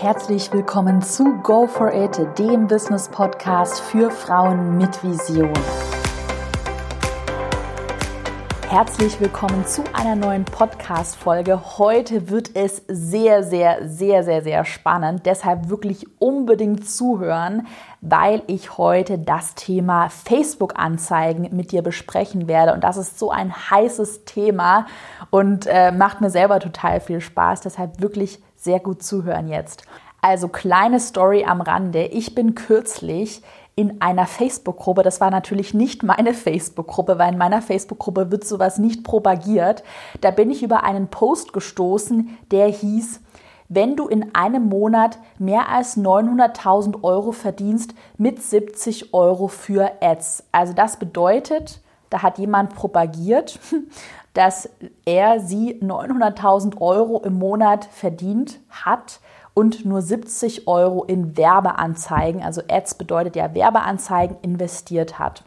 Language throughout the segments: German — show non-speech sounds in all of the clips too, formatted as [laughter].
Herzlich willkommen zu Go for It, dem Business Podcast für Frauen mit Vision. Herzlich willkommen zu einer neuen Podcast-Folge. Heute wird es sehr, sehr, sehr, sehr, sehr spannend. Deshalb wirklich unbedingt zuhören, weil ich heute das Thema Facebook-Anzeigen mit dir besprechen werde. Und das ist so ein heißes Thema und äh, macht mir selber total viel Spaß. Deshalb wirklich sehr gut zuhören jetzt. Also kleine Story am Rande. Ich bin kürzlich in einer Facebook-Gruppe. Das war natürlich nicht meine Facebook-Gruppe, weil in meiner Facebook-Gruppe wird sowas nicht propagiert. Da bin ich über einen Post gestoßen, der hieß, wenn du in einem Monat mehr als 900.000 Euro verdienst mit 70 Euro für Ads. Also das bedeutet, da hat jemand propagiert, [laughs] dass er sie 900.000 Euro im Monat verdient hat und nur 70 Euro in Werbeanzeigen, also Ads bedeutet ja Werbeanzeigen, investiert hat.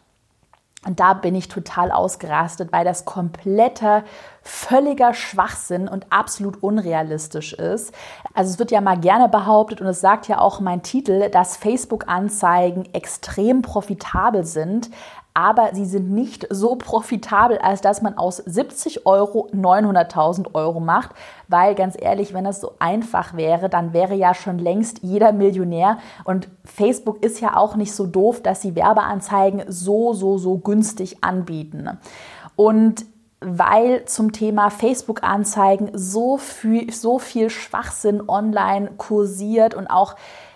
Und da bin ich total ausgerastet, weil das kompletter, völliger Schwachsinn und absolut unrealistisch ist. Also es wird ja mal gerne behauptet und es sagt ja auch mein Titel, dass Facebook-Anzeigen extrem profitabel sind aber sie sind nicht so profitabel, als dass man aus 70 Euro 900.000 Euro macht, weil ganz ehrlich, wenn das so einfach wäre, dann wäre ja schon längst jeder Millionär und Facebook ist ja auch nicht so doof, dass sie Werbeanzeigen so, so, so günstig anbieten. Und weil zum Thema Facebook-Anzeigen so viel, so viel Schwachsinn online kursiert und auch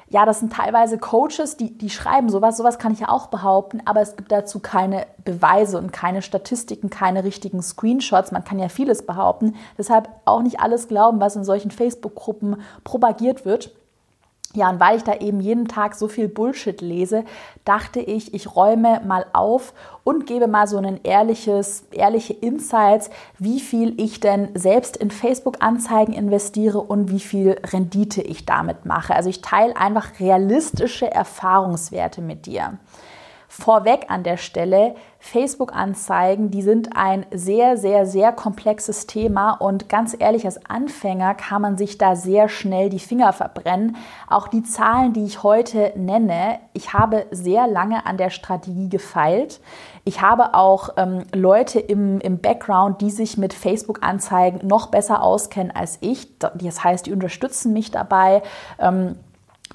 ja, das sind teilweise Coaches, die, die schreiben sowas, sowas kann ich ja auch behaupten, aber es gibt dazu keine Beweise und keine Statistiken, keine richtigen Screenshots. Man kann ja vieles behaupten. Deshalb auch nicht alles glauben, was in solchen Facebook-Gruppen propagiert wird. Ja, und weil ich da eben jeden Tag so viel Bullshit lese, dachte ich, ich räume mal auf und gebe mal so ein ehrliches, ehrliche Insights, wie viel ich denn selbst in Facebook-Anzeigen investiere und wie viel Rendite ich damit mache. Also ich teile einfach realistische Erfahrungswerte mit dir. Vorweg an der Stelle, Facebook-Anzeigen, die sind ein sehr, sehr, sehr komplexes Thema und ganz ehrlich, als Anfänger kann man sich da sehr schnell die Finger verbrennen. Auch die Zahlen, die ich heute nenne, ich habe sehr lange an der Strategie gefeilt. Ich habe auch ähm, Leute im, im Background, die sich mit Facebook-Anzeigen noch besser auskennen als ich. Das heißt, die unterstützen mich dabei. Ähm,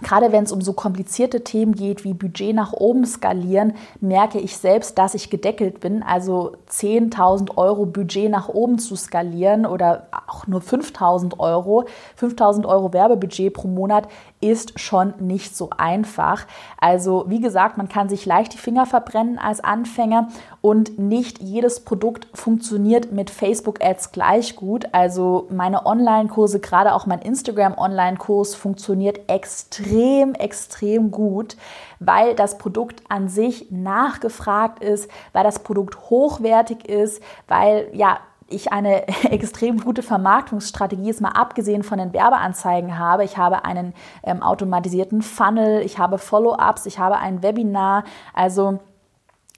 Gerade wenn es um so komplizierte Themen geht wie Budget nach oben skalieren, merke ich selbst, dass ich gedeckelt bin. Also 10.000 Euro Budget nach oben zu skalieren oder auch nur 5.000 Euro, 5.000 Euro Werbebudget pro Monat ist schon nicht so einfach. Also wie gesagt, man kann sich leicht die Finger verbrennen als Anfänger und nicht jedes Produkt funktioniert mit Facebook-Ads gleich gut. Also meine Online-Kurse, gerade auch mein Instagram-Online-Kurs funktioniert extrem, extrem gut, weil das Produkt an sich nachgefragt ist, weil das Produkt hochwertig ist, weil ja ich eine [laughs] extrem gute Vermarktungsstrategie ist, mal abgesehen von den Werbeanzeigen habe. Ich habe einen ähm, automatisierten Funnel, ich habe Follow-ups, ich habe ein Webinar. Also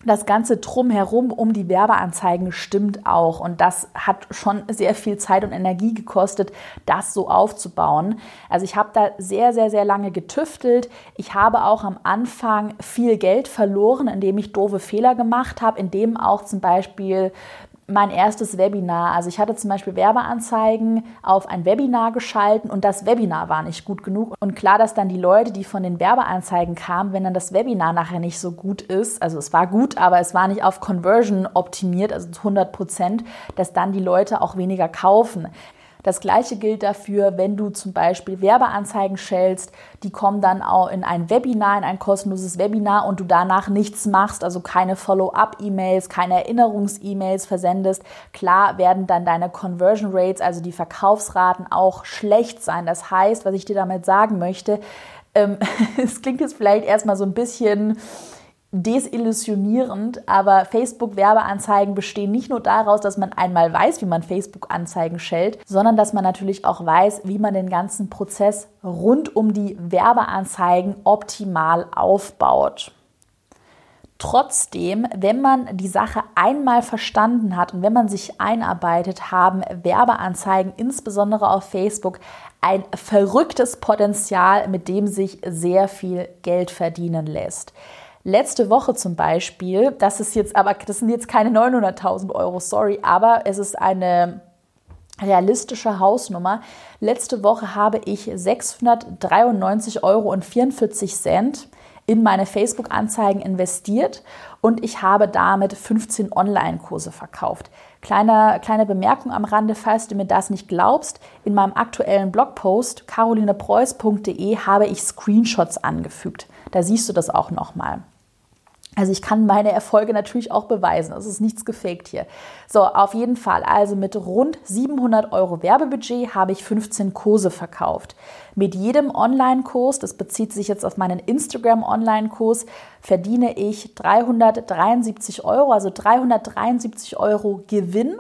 das ganze Drumherum um die Werbeanzeigen stimmt auch. Und das hat schon sehr viel Zeit und Energie gekostet, das so aufzubauen. Also ich habe da sehr, sehr, sehr lange getüftelt. Ich habe auch am Anfang viel Geld verloren, indem ich doofe Fehler gemacht habe, indem auch zum Beispiel mein erstes Webinar. Also ich hatte zum Beispiel Werbeanzeigen auf ein Webinar geschalten und das Webinar war nicht gut genug. Und klar, dass dann die Leute, die von den Werbeanzeigen kamen, wenn dann das Webinar nachher nicht so gut ist, also es war gut, aber es war nicht auf Conversion optimiert, also zu 100 Prozent, dass dann die Leute auch weniger kaufen. Das gleiche gilt dafür, wenn du zum Beispiel Werbeanzeigen schältst, die kommen dann auch in ein Webinar, in ein kostenloses Webinar und du danach nichts machst, also keine Follow-up-E-Mails, keine Erinnerungs-E-Mails versendest. Klar werden dann deine Conversion Rates, also die Verkaufsraten auch schlecht sein. Das heißt, was ich dir damit sagen möchte, ähm, [laughs] es klingt jetzt vielleicht erstmal so ein bisschen desillusionierend, aber Facebook-Werbeanzeigen bestehen nicht nur daraus, dass man einmal weiß, wie man Facebook-Anzeigen schellt, sondern dass man natürlich auch weiß, wie man den ganzen Prozess rund um die Werbeanzeigen optimal aufbaut. Trotzdem, wenn man die Sache einmal verstanden hat und wenn man sich einarbeitet, haben Werbeanzeigen, insbesondere auf Facebook, ein verrücktes Potenzial, mit dem sich sehr viel Geld verdienen lässt. Letzte Woche zum Beispiel, das ist jetzt aber, das sind jetzt keine 900.000 Euro, sorry, aber es ist eine realistische Hausnummer. Letzte Woche habe ich 693,44 Euro in meine Facebook-Anzeigen investiert und ich habe damit 15 Online-Kurse verkauft. Kleine, kleine Bemerkung am Rande, falls du mir das nicht glaubst, in meinem aktuellen Blogpost carolinepreuß.de habe ich Screenshots angefügt. Da siehst du das auch nochmal. Also ich kann meine Erfolge natürlich auch beweisen. Es ist nichts gefaked hier. So, auf jeden Fall. Also mit rund 700 Euro Werbebudget habe ich 15 Kurse verkauft. Mit jedem Online-Kurs, das bezieht sich jetzt auf meinen Instagram-Online-Kurs, verdiene ich 373 Euro, also 373 Euro Gewinn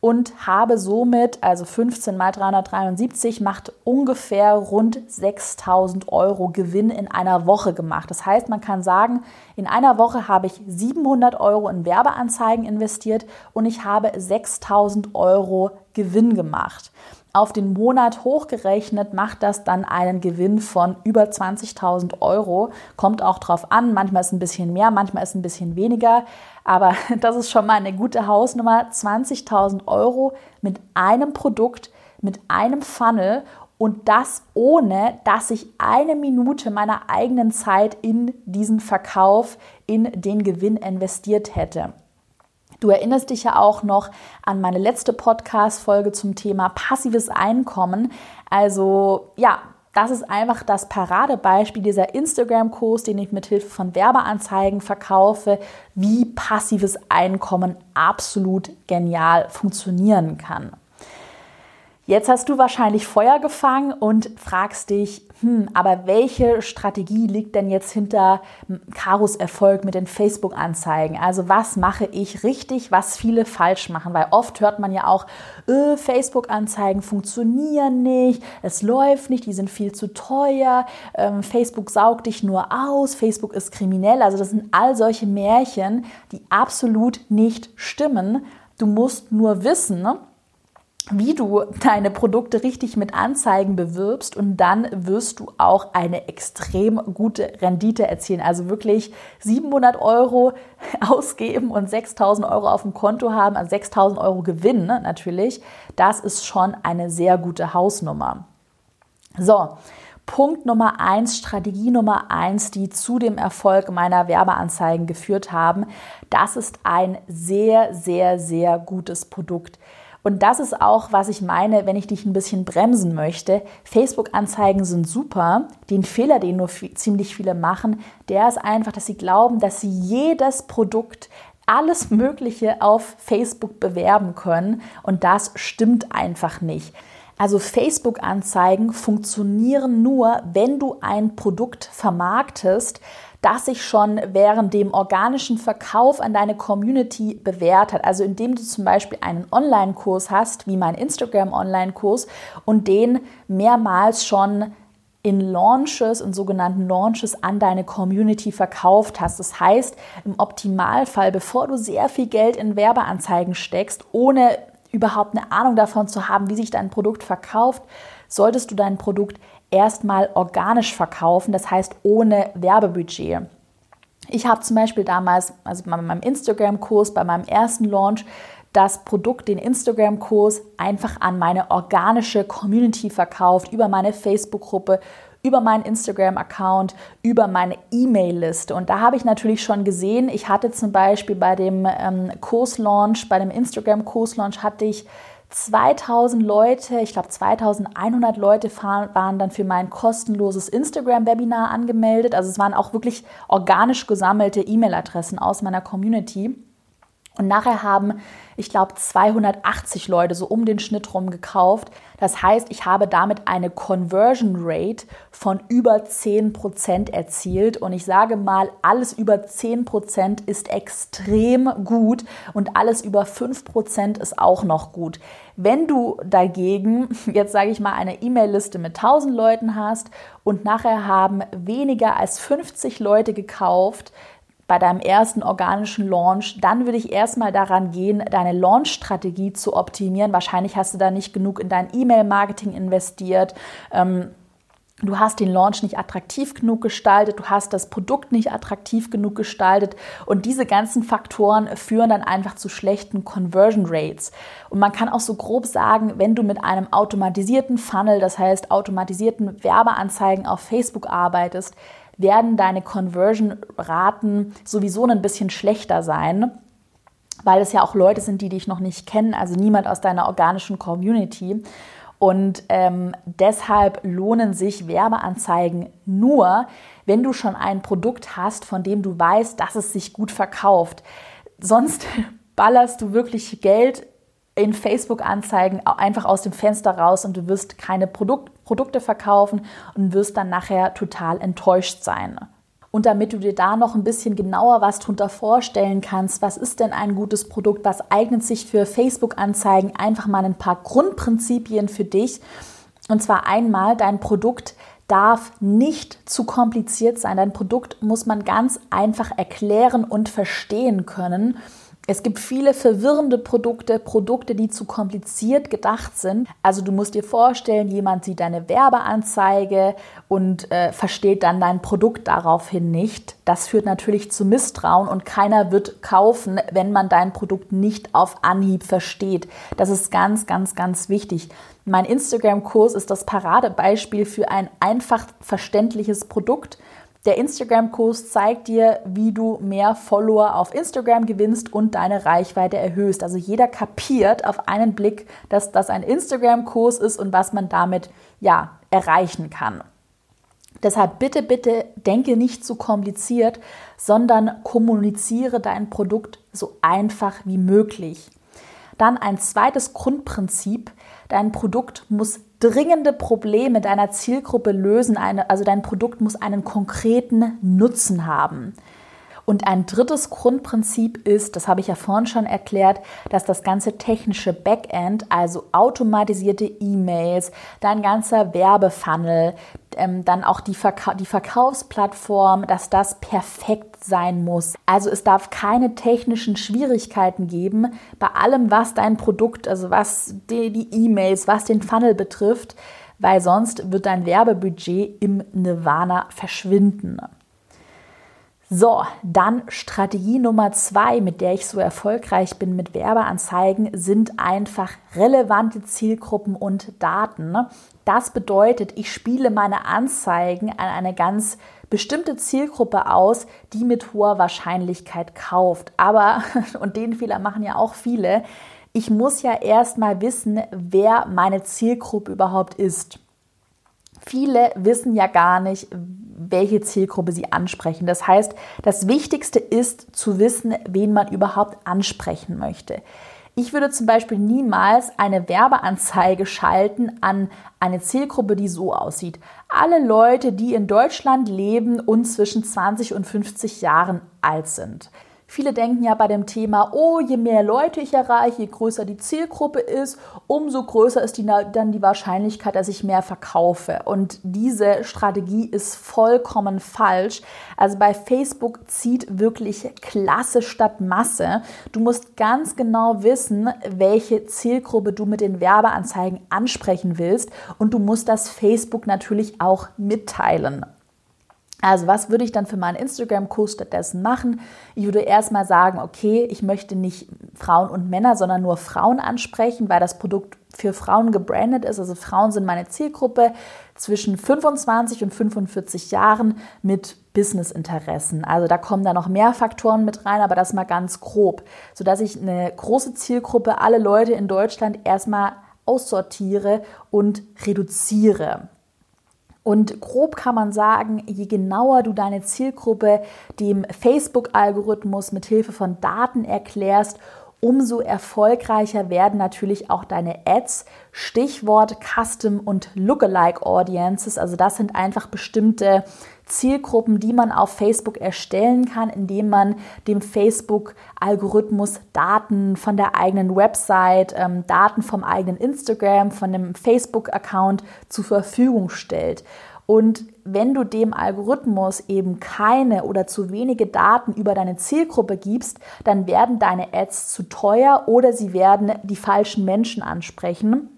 und habe somit, also 15 mal 373 macht ungefähr rund 6000 Euro Gewinn in einer Woche gemacht. Das heißt, man kann sagen, in einer Woche habe ich 700 Euro in Werbeanzeigen investiert und ich habe 6000 Euro Gewinn gemacht. Auf den Monat hochgerechnet macht das dann einen Gewinn von über 20.000 Euro. Kommt auch drauf an, manchmal ist ein bisschen mehr, manchmal ist ein bisschen weniger. Aber [laughs] das ist schon mal eine gute Hausnummer. 20.000 Euro mit einem Produkt, mit einem Funnel und das ohne, dass ich eine Minute meiner eigenen Zeit in diesen Verkauf, in den Gewinn investiert hätte. Du erinnerst dich ja auch noch an meine letzte Podcast-Folge zum Thema passives Einkommen. Also, ja, das ist einfach das Paradebeispiel dieser Instagram-Kurs, den ich mit Hilfe von Werbeanzeigen verkaufe, wie passives Einkommen absolut genial funktionieren kann. Jetzt hast du wahrscheinlich Feuer gefangen und fragst dich, hm, aber welche Strategie liegt denn jetzt hinter Karos Erfolg mit den Facebook-Anzeigen? Also was mache ich richtig, was viele falsch machen? Weil oft hört man ja auch, äh, Facebook-Anzeigen funktionieren nicht, es läuft nicht, die sind viel zu teuer, ähm, Facebook saugt dich nur aus, Facebook ist kriminell. Also das sind all solche Märchen, die absolut nicht stimmen. Du musst nur wissen, ne? Wie du deine Produkte richtig mit Anzeigen bewirbst und dann wirst du auch eine extrem gute Rendite erzielen. Also wirklich 700 Euro [laughs] ausgeben und 6000 Euro auf dem Konto haben, also 6000 Euro Gewinn ne, natürlich. Das ist schon eine sehr gute Hausnummer. So. Punkt Nummer eins, Strategie Nummer eins, die zu dem Erfolg meiner Werbeanzeigen geführt haben. Das ist ein sehr, sehr, sehr gutes Produkt. Und das ist auch, was ich meine, wenn ich dich ein bisschen bremsen möchte. Facebook-Anzeigen sind super. Den Fehler, den nur ziemlich viele machen, der ist einfach, dass sie glauben, dass sie jedes Produkt alles Mögliche auf Facebook bewerben können. Und das stimmt einfach nicht. Also Facebook-Anzeigen funktionieren nur, wenn du ein Produkt vermarktest, das sich schon während dem organischen Verkauf an deine Community bewährt hat. Also indem du zum Beispiel einen Online-Kurs hast, wie mein Instagram-Online-Kurs, und den mehrmals schon in Launches, in sogenannten Launches an deine Community verkauft hast. Das heißt, im Optimalfall, bevor du sehr viel Geld in Werbeanzeigen steckst, ohne überhaupt eine Ahnung davon zu haben, wie sich dein Produkt verkauft, solltest du dein Produkt erstmal organisch verkaufen, das heißt ohne Werbebudget. Ich habe zum Beispiel damals, also bei meinem Instagram-Kurs, bei meinem ersten Launch, das Produkt, den Instagram-Kurs, einfach an meine organische Community verkauft, über meine Facebook-Gruppe, über meinen Instagram-Account, über meine E-Mail-Liste. Und da habe ich natürlich schon gesehen, ich hatte zum Beispiel bei dem ähm, Kurslaunch, bei dem Instagram-Kurslaunch hatte ich 2000 Leute, ich glaube 2100 Leute waren dann für mein kostenloses Instagram-Webinar angemeldet. Also es waren auch wirklich organisch gesammelte E-Mail-Adressen aus meiner Community. Und nachher haben, ich glaube, 280 Leute so um den Schnitt rum gekauft. Das heißt, ich habe damit eine Conversion Rate von über 10% erzielt. Und ich sage mal, alles über 10% ist extrem gut und alles über 5% ist auch noch gut. Wenn du dagegen, [laughs] jetzt sage ich mal, eine E-Mail-Liste mit 1000 Leuten hast und nachher haben weniger als 50 Leute gekauft, bei deinem ersten organischen Launch, dann würde ich erstmal daran gehen, deine Launch-Strategie zu optimieren. Wahrscheinlich hast du da nicht genug in dein E-Mail-Marketing investiert. Ähm, Du hast den Launch nicht attraktiv genug gestaltet, du hast das Produkt nicht attraktiv genug gestaltet und diese ganzen Faktoren führen dann einfach zu schlechten Conversion Rates. Und man kann auch so grob sagen, wenn du mit einem automatisierten Funnel, das heißt automatisierten Werbeanzeigen auf Facebook arbeitest, werden deine Conversion-Raten sowieso ein bisschen schlechter sein, weil es ja auch Leute sind, die dich noch nicht kennen, also niemand aus deiner organischen Community. Und ähm, deshalb lohnen sich Werbeanzeigen nur, wenn du schon ein Produkt hast, von dem du weißt, dass es sich gut verkauft. Sonst [laughs] ballerst du wirklich Geld in Facebook-Anzeigen einfach aus dem Fenster raus und du wirst keine Produk Produkte verkaufen und wirst dann nachher total enttäuscht sein. Und damit du dir da noch ein bisschen genauer was drunter vorstellen kannst, was ist denn ein gutes Produkt, was eignet sich für Facebook-Anzeigen, einfach mal ein paar Grundprinzipien für dich. Und zwar einmal, dein Produkt darf nicht zu kompliziert sein. Dein Produkt muss man ganz einfach erklären und verstehen können. Es gibt viele verwirrende Produkte, Produkte, die zu kompliziert gedacht sind. Also du musst dir vorstellen, jemand sieht deine Werbeanzeige und äh, versteht dann dein Produkt daraufhin nicht. Das führt natürlich zu Misstrauen und keiner wird kaufen, wenn man dein Produkt nicht auf Anhieb versteht. Das ist ganz, ganz, ganz wichtig. Mein Instagram-Kurs ist das Paradebeispiel für ein einfach verständliches Produkt. Der Instagram-Kurs zeigt dir, wie du mehr Follower auf Instagram gewinnst und deine Reichweite erhöhst. Also jeder kapiert auf einen Blick, dass das ein Instagram-Kurs ist und was man damit ja erreichen kann. Deshalb bitte, bitte denke nicht zu kompliziert, sondern kommuniziere dein Produkt so einfach wie möglich. Dann ein zweites Grundprinzip. Dein Produkt muss dringende Probleme deiner Zielgruppe lösen. also dein Produkt muss einen konkreten Nutzen haben. Und ein drittes Grundprinzip ist, das habe ich ja vorhin schon erklärt, dass das ganze technische Backend, also automatisierte E-Mails, dein ganzer Werbefunnel, ähm, dann auch die, Verka die Verkaufsplattform, dass das perfekt sein muss. Also es darf keine technischen Schwierigkeiten geben bei allem, was dein Produkt, also was die E-Mails, was den Funnel betrifft, weil sonst wird dein Werbebudget im Nirvana verschwinden. So, dann Strategie Nummer zwei, mit der ich so erfolgreich bin mit Werbeanzeigen, sind einfach relevante Zielgruppen und Daten. Das bedeutet, ich spiele meine Anzeigen an eine ganz bestimmte Zielgruppe aus, die mit hoher Wahrscheinlichkeit kauft. Aber, [laughs] und den Fehler machen ja auch viele, ich muss ja erstmal wissen, wer meine Zielgruppe überhaupt ist. Viele wissen ja gar nicht, welche Zielgruppe sie ansprechen. Das heißt, das Wichtigste ist zu wissen, wen man überhaupt ansprechen möchte. Ich würde zum Beispiel niemals eine Werbeanzeige schalten an eine Zielgruppe, die so aussieht. Alle Leute, die in Deutschland leben und zwischen 20 und 50 Jahren alt sind. Viele denken ja bei dem Thema, oh, je mehr Leute ich erreiche, je größer die Zielgruppe ist, umso größer ist die, dann die Wahrscheinlichkeit, dass ich mehr verkaufe. Und diese Strategie ist vollkommen falsch. Also bei Facebook zieht wirklich Klasse statt Masse. Du musst ganz genau wissen, welche Zielgruppe du mit den Werbeanzeigen ansprechen willst. Und du musst das Facebook natürlich auch mitteilen. Also was würde ich dann für meinen Instagram-Kurs stattdessen machen? Ich würde erstmal sagen, okay, ich möchte nicht Frauen und Männer, sondern nur Frauen ansprechen, weil das Produkt für Frauen gebrandet ist. Also Frauen sind meine Zielgruppe zwischen 25 und 45 Jahren mit Businessinteressen. Also da kommen da noch mehr Faktoren mit rein, aber das mal ganz grob, sodass ich eine große Zielgruppe, alle Leute in Deutschland erstmal aussortiere und reduziere. Und grob kann man sagen, je genauer du deine Zielgruppe dem Facebook-Algorithmus mit Hilfe von Daten erklärst, umso erfolgreicher werden natürlich auch deine Ads. Stichwort Custom und Lookalike Audiences. Also das sind einfach bestimmte Zielgruppen, die man auf Facebook erstellen kann, indem man dem Facebook-Algorithmus Daten von der eigenen Website, ähm, Daten vom eigenen Instagram, von dem Facebook-Account zur Verfügung stellt. Und wenn du dem Algorithmus eben keine oder zu wenige Daten über deine Zielgruppe gibst, dann werden deine Ads zu teuer oder sie werden die falschen Menschen ansprechen.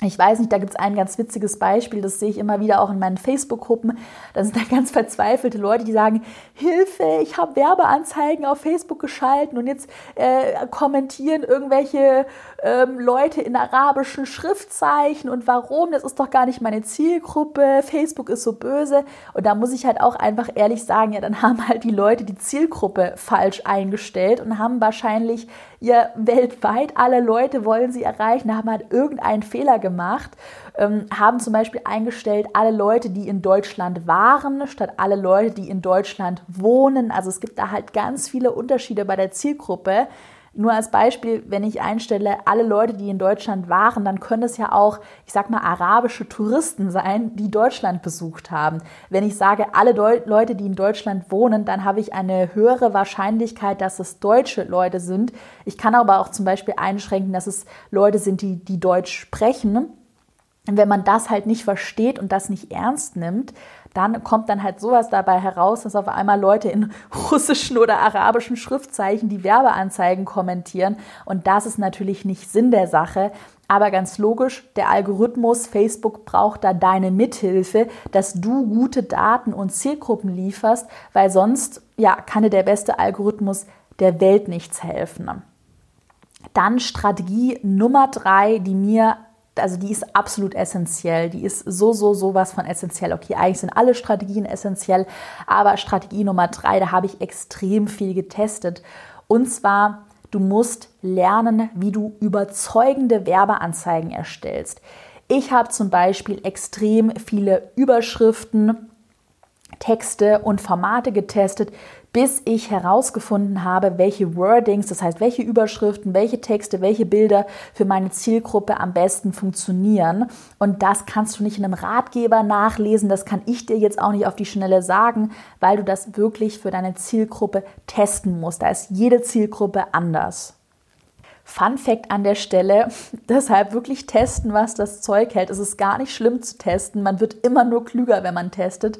Ich weiß nicht, da gibt es ein ganz witziges Beispiel, das sehe ich immer wieder auch in meinen Facebook-Gruppen. Da sind da ganz verzweifelte Leute, die sagen, Hilfe, ich habe Werbeanzeigen auf Facebook geschalten und jetzt äh, kommentieren irgendwelche ähm, Leute in arabischen Schriftzeichen und warum, das ist doch gar nicht meine Zielgruppe, Facebook ist so böse. Und da muss ich halt auch einfach ehrlich sagen, ja, dann [laughs] haben halt die Leute die Zielgruppe falsch eingestellt und haben wahrscheinlich ihr weltweit alle Leute wollen sie erreichen, haben halt irgendeinen Fehler gemacht, ähm, haben zum Beispiel eingestellt, alle Leute, die in Deutschland waren, statt alle Leute, die in Deutschland wohnen. Also es gibt da halt ganz viele Unterschiede bei der Zielgruppe. Nur als Beispiel, wenn ich einstelle, alle Leute, die in Deutschland waren, dann können es ja auch, ich sag mal, arabische Touristen sein, die Deutschland besucht haben. Wenn ich sage, alle Deu Leute, die in Deutschland wohnen, dann habe ich eine höhere Wahrscheinlichkeit, dass es deutsche Leute sind. Ich kann aber auch zum Beispiel einschränken, dass es Leute sind, die, die Deutsch sprechen. Und wenn man das halt nicht versteht und das nicht ernst nimmt, dann kommt dann halt sowas dabei heraus, dass auf einmal Leute in [laughs] russischen oder arabischen Schriftzeichen die Werbeanzeigen kommentieren. Und das ist natürlich nicht Sinn der Sache. Aber ganz logisch, der Algorithmus Facebook braucht da deine Mithilfe, dass du gute Daten und Zielgruppen lieferst, weil sonst ja, kann dir der beste Algorithmus der Welt nichts helfen. Dann Strategie Nummer drei, die mir also die ist absolut essentiell. Die ist so, so, so was von essentiell. Okay, eigentlich sind alle Strategien essentiell, aber Strategie Nummer drei, da habe ich extrem viel getestet. Und zwar, du musst lernen, wie du überzeugende Werbeanzeigen erstellst. Ich habe zum Beispiel extrem viele Überschriften, Texte und Formate getestet, bis ich herausgefunden habe, welche Wordings, das heißt, welche Überschriften, welche Texte, welche Bilder für meine Zielgruppe am besten funktionieren. Und das kannst du nicht in einem Ratgeber nachlesen, das kann ich dir jetzt auch nicht auf die Schnelle sagen, weil du das wirklich für deine Zielgruppe testen musst. Da ist jede Zielgruppe anders. Fun Fact an der Stelle, [laughs] deshalb wirklich testen, was das Zeug hält. Es ist gar nicht schlimm zu testen. Man wird immer nur klüger, wenn man testet.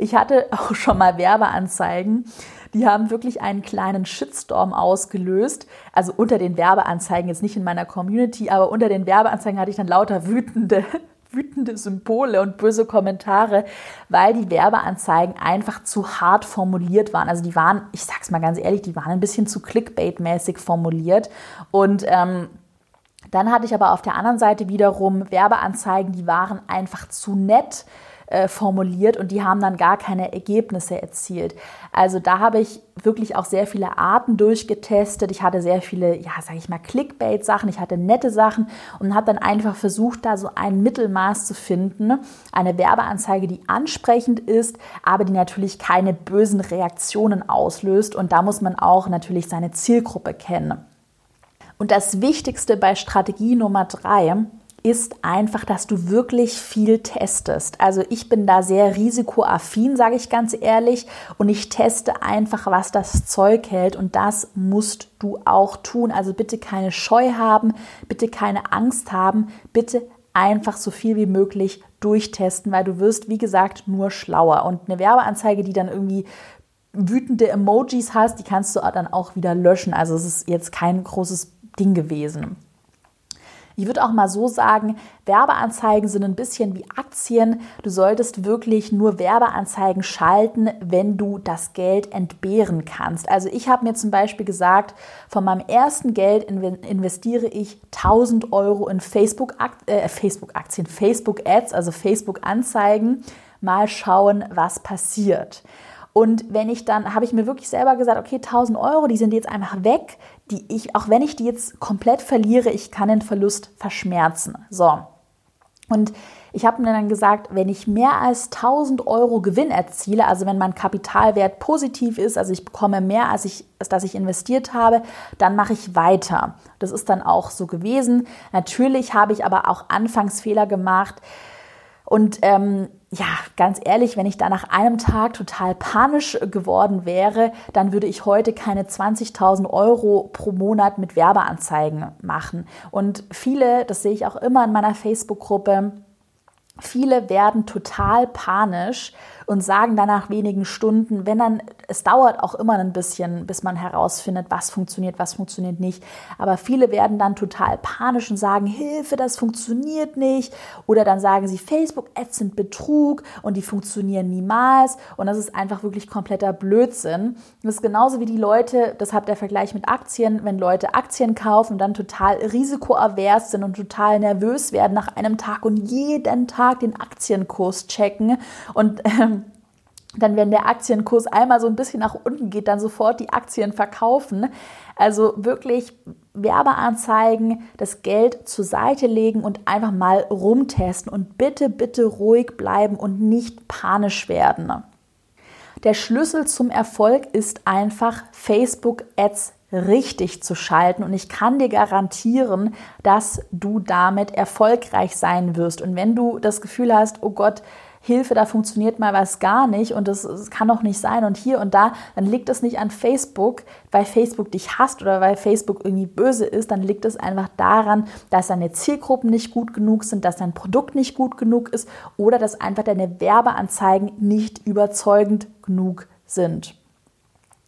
Ich hatte [laughs] auch schon mal Werbeanzeigen, die haben wirklich einen kleinen Shitstorm ausgelöst. Also unter den Werbeanzeigen, jetzt nicht in meiner Community, aber unter den Werbeanzeigen hatte ich dann lauter wütende [laughs] wütende Symbole und böse Kommentare, weil die Werbeanzeigen einfach zu hart formuliert waren. Also die waren, ich sag's mal ganz ehrlich, die waren ein bisschen zu Clickbait-mäßig formuliert. Und ähm, dann hatte ich aber auf der anderen Seite wiederum Werbeanzeigen, die waren einfach zu nett äh, formuliert und die haben dann gar keine Ergebnisse erzielt. Also da habe ich wirklich auch sehr viele Arten durchgetestet. Ich hatte sehr viele, ja, sage ich mal, Clickbait-Sachen, ich hatte nette Sachen und habe dann einfach versucht, da so ein Mittelmaß zu finden. Eine Werbeanzeige, die ansprechend ist, aber die natürlich keine bösen Reaktionen auslöst. Und da muss man auch natürlich seine Zielgruppe kennen. Und das Wichtigste bei Strategie Nummer drei ist einfach, dass du wirklich viel testest. Also ich bin da sehr risikoaffin, sage ich ganz ehrlich, und ich teste einfach, was das Zeug hält und das musst du auch tun. Also bitte keine Scheu haben, bitte keine Angst haben, bitte einfach so viel wie möglich durchtesten, weil du wirst, wie gesagt, nur schlauer. Und eine Werbeanzeige, die dann irgendwie wütende Emojis hast, die kannst du dann auch wieder löschen. Also es ist jetzt kein großes Ding gewesen. Ich würde auch mal so sagen, Werbeanzeigen sind ein bisschen wie Aktien. Du solltest wirklich nur Werbeanzeigen schalten, wenn du das Geld entbehren kannst. Also ich habe mir zum Beispiel gesagt, von meinem ersten Geld investiere ich 1000 Euro in Facebook-Aktien, äh, Facebook Facebook-Ads, also Facebook-Anzeigen. Mal schauen, was passiert. Und wenn ich dann, habe ich mir wirklich selber gesagt, okay, 1000 Euro, die sind jetzt einfach weg, die ich, auch wenn ich die jetzt komplett verliere, ich kann den Verlust verschmerzen. So. Und ich habe mir dann gesagt, wenn ich mehr als 1000 Euro Gewinn erziele, also wenn mein Kapitalwert positiv ist, also ich bekomme mehr, als ich, als dass ich investiert habe, dann mache ich weiter. Das ist dann auch so gewesen. Natürlich habe ich aber auch Anfangsfehler gemacht. Und ähm, ja, ganz ehrlich, wenn ich da nach einem Tag total panisch geworden wäre, dann würde ich heute keine 20.000 Euro pro Monat mit Werbeanzeigen machen. Und viele, das sehe ich auch immer in meiner Facebook-Gruppe, Viele werden total panisch und sagen dann nach wenigen Stunden, wenn dann, es dauert auch immer ein bisschen, bis man herausfindet, was funktioniert, was funktioniert nicht. Aber viele werden dann total panisch und sagen, Hilfe, das funktioniert nicht. Oder dann sagen sie, Facebook-Ads sind Betrug und die funktionieren niemals. Und das ist einfach wirklich kompletter Blödsinn. Das ist genauso wie die Leute, das habt der Vergleich mit Aktien, wenn Leute Aktien kaufen und dann total risikoavers sind und total nervös werden nach einem Tag und jeden Tag den Aktienkurs checken und ähm, dann, wenn der Aktienkurs einmal so ein bisschen nach unten geht, dann sofort die Aktien verkaufen. Also wirklich Werbeanzeigen, das Geld zur Seite legen und einfach mal rumtesten und bitte, bitte ruhig bleiben und nicht panisch werden. Der Schlüssel zum Erfolg ist einfach Facebook-Ads richtig zu schalten und ich kann dir garantieren, dass du damit erfolgreich sein wirst. Und wenn du das Gefühl hast, oh Gott, Hilfe, da funktioniert mal was gar nicht und das, das kann doch nicht sein und hier und da, dann liegt es nicht an Facebook, weil Facebook dich hasst oder weil Facebook irgendwie böse ist, dann liegt es einfach daran, dass deine Zielgruppen nicht gut genug sind, dass dein Produkt nicht gut genug ist oder dass einfach deine Werbeanzeigen nicht überzeugend genug sind.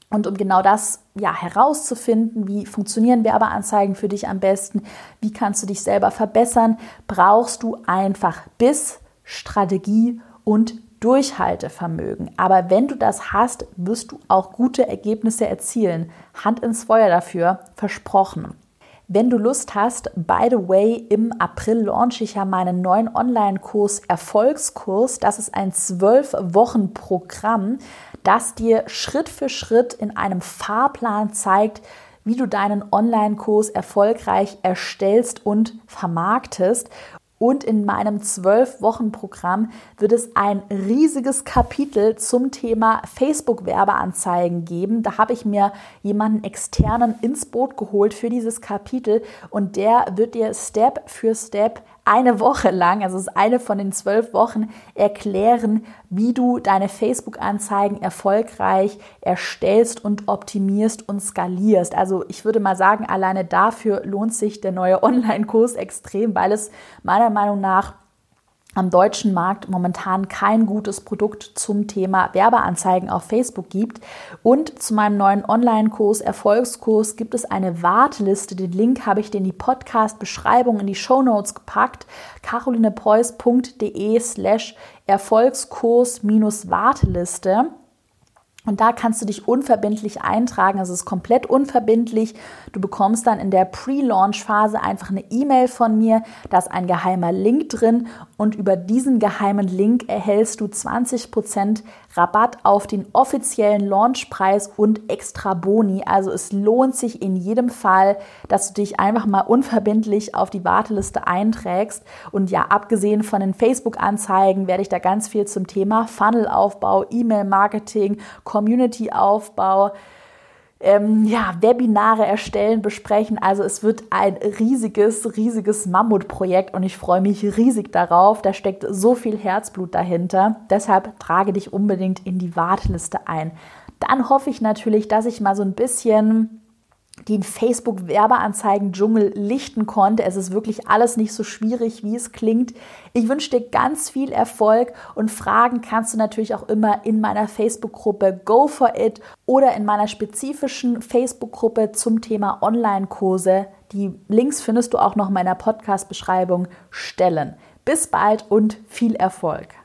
Und um genau das ja, herauszufinden, wie funktionieren Werbeanzeigen für dich am besten, wie kannst du dich selber verbessern, brauchst du einfach Biss, Strategie und Durchhaltevermögen. Aber wenn du das hast, wirst du auch gute Ergebnisse erzielen. Hand ins Feuer dafür, versprochen. Wenn du Lust hast, by the way, im April launche ich ja meinen neuen Online-Kurs Erfolgskurs. Das ist ein zwölf Wochen Programm, das dir Schritt für Schritt in einem Fahrplan zeigt, wie du deinen Online-Kurs erfolgreich erstellst und vermarktest. Und in meinem zwölf Wochen Programm wird es ein riesiges Kapitel zum Thema Facebook-Werbeanzeigen geben. Da habe ich mir jemanden externen ins Boot geholt für dieses Kapitel und der wird dir Step für Step eine Woche lang, also es ist eine von den zwölf Wochen, erklären, wie du deine Facebook-Anzeigen erfolgreich erstellst und optimierst und skalierst. Also ich würde mal sagen, alleine dafür lohnt sich der neue [laughs] Online-Kurs extrem, weil es meiner Meinung nach am deutschen Markt momentan kein gutes Produkt zum Thema Werbeanzeigen auf Facebook gibt. Und zu meinem neuen Online-Kurs, Erfolgskurs, gibt es eine Warteliste. Den Link habe ich dir in die Podcast-Beschreibung, in die Show Notes gepackt. carolinepreuß.de slash Erfolgskurs-Warteliste. Und da kannst du dich unverbindlich eintragen. Also es ist komplett unverbindlich. Du bekommst dann in der Pre-Launch-Phase einfach eine E-Mail von mir. Da ist ein geheimer Link drin. Und über diesen geheimen Link erhältst du 20% Rabatt auf den offiziellen Launchpreis und extra Boni. Also es lohnt sich in jedem Fall, dass du dich einfach mal unverbindlich auf die Warteliste einträgst. Und ja, abgesehen von den Facebook-Anzeigen werde ich da ganz viel zum Thema Funnelaufbau, E-Mail-Marketing, Community-Aufbau, ähm, ja, Webinare erstellen, besprechen. Also es wird ein riesiges, riesiges Mammutprojekt und ich freue mich riesig darauf. Da steckt so viel Herzblut dahinter. Deshalb trage dich unbedingt in die Warteliste ein. Dann hoffe ich natürlich, dass ich mal so ein bisschen den Facebook-Werbeanzeigen-Dschungel lichten konnte. Es ist wirklich alles nicht so schwierig, wie es klingt. Ich wünsche dir ganz viel Erfolg und Fragen kannst du natürlich auch immer in meiner Facebook-Gruppe Go for It oder in meiner spezifischen Facebook-Gruppe zum Thema Online-Kurse. Die Links findest du auch noch in meiner Podcast-Beschreibung stellen. Bis bald und viel Erfolg!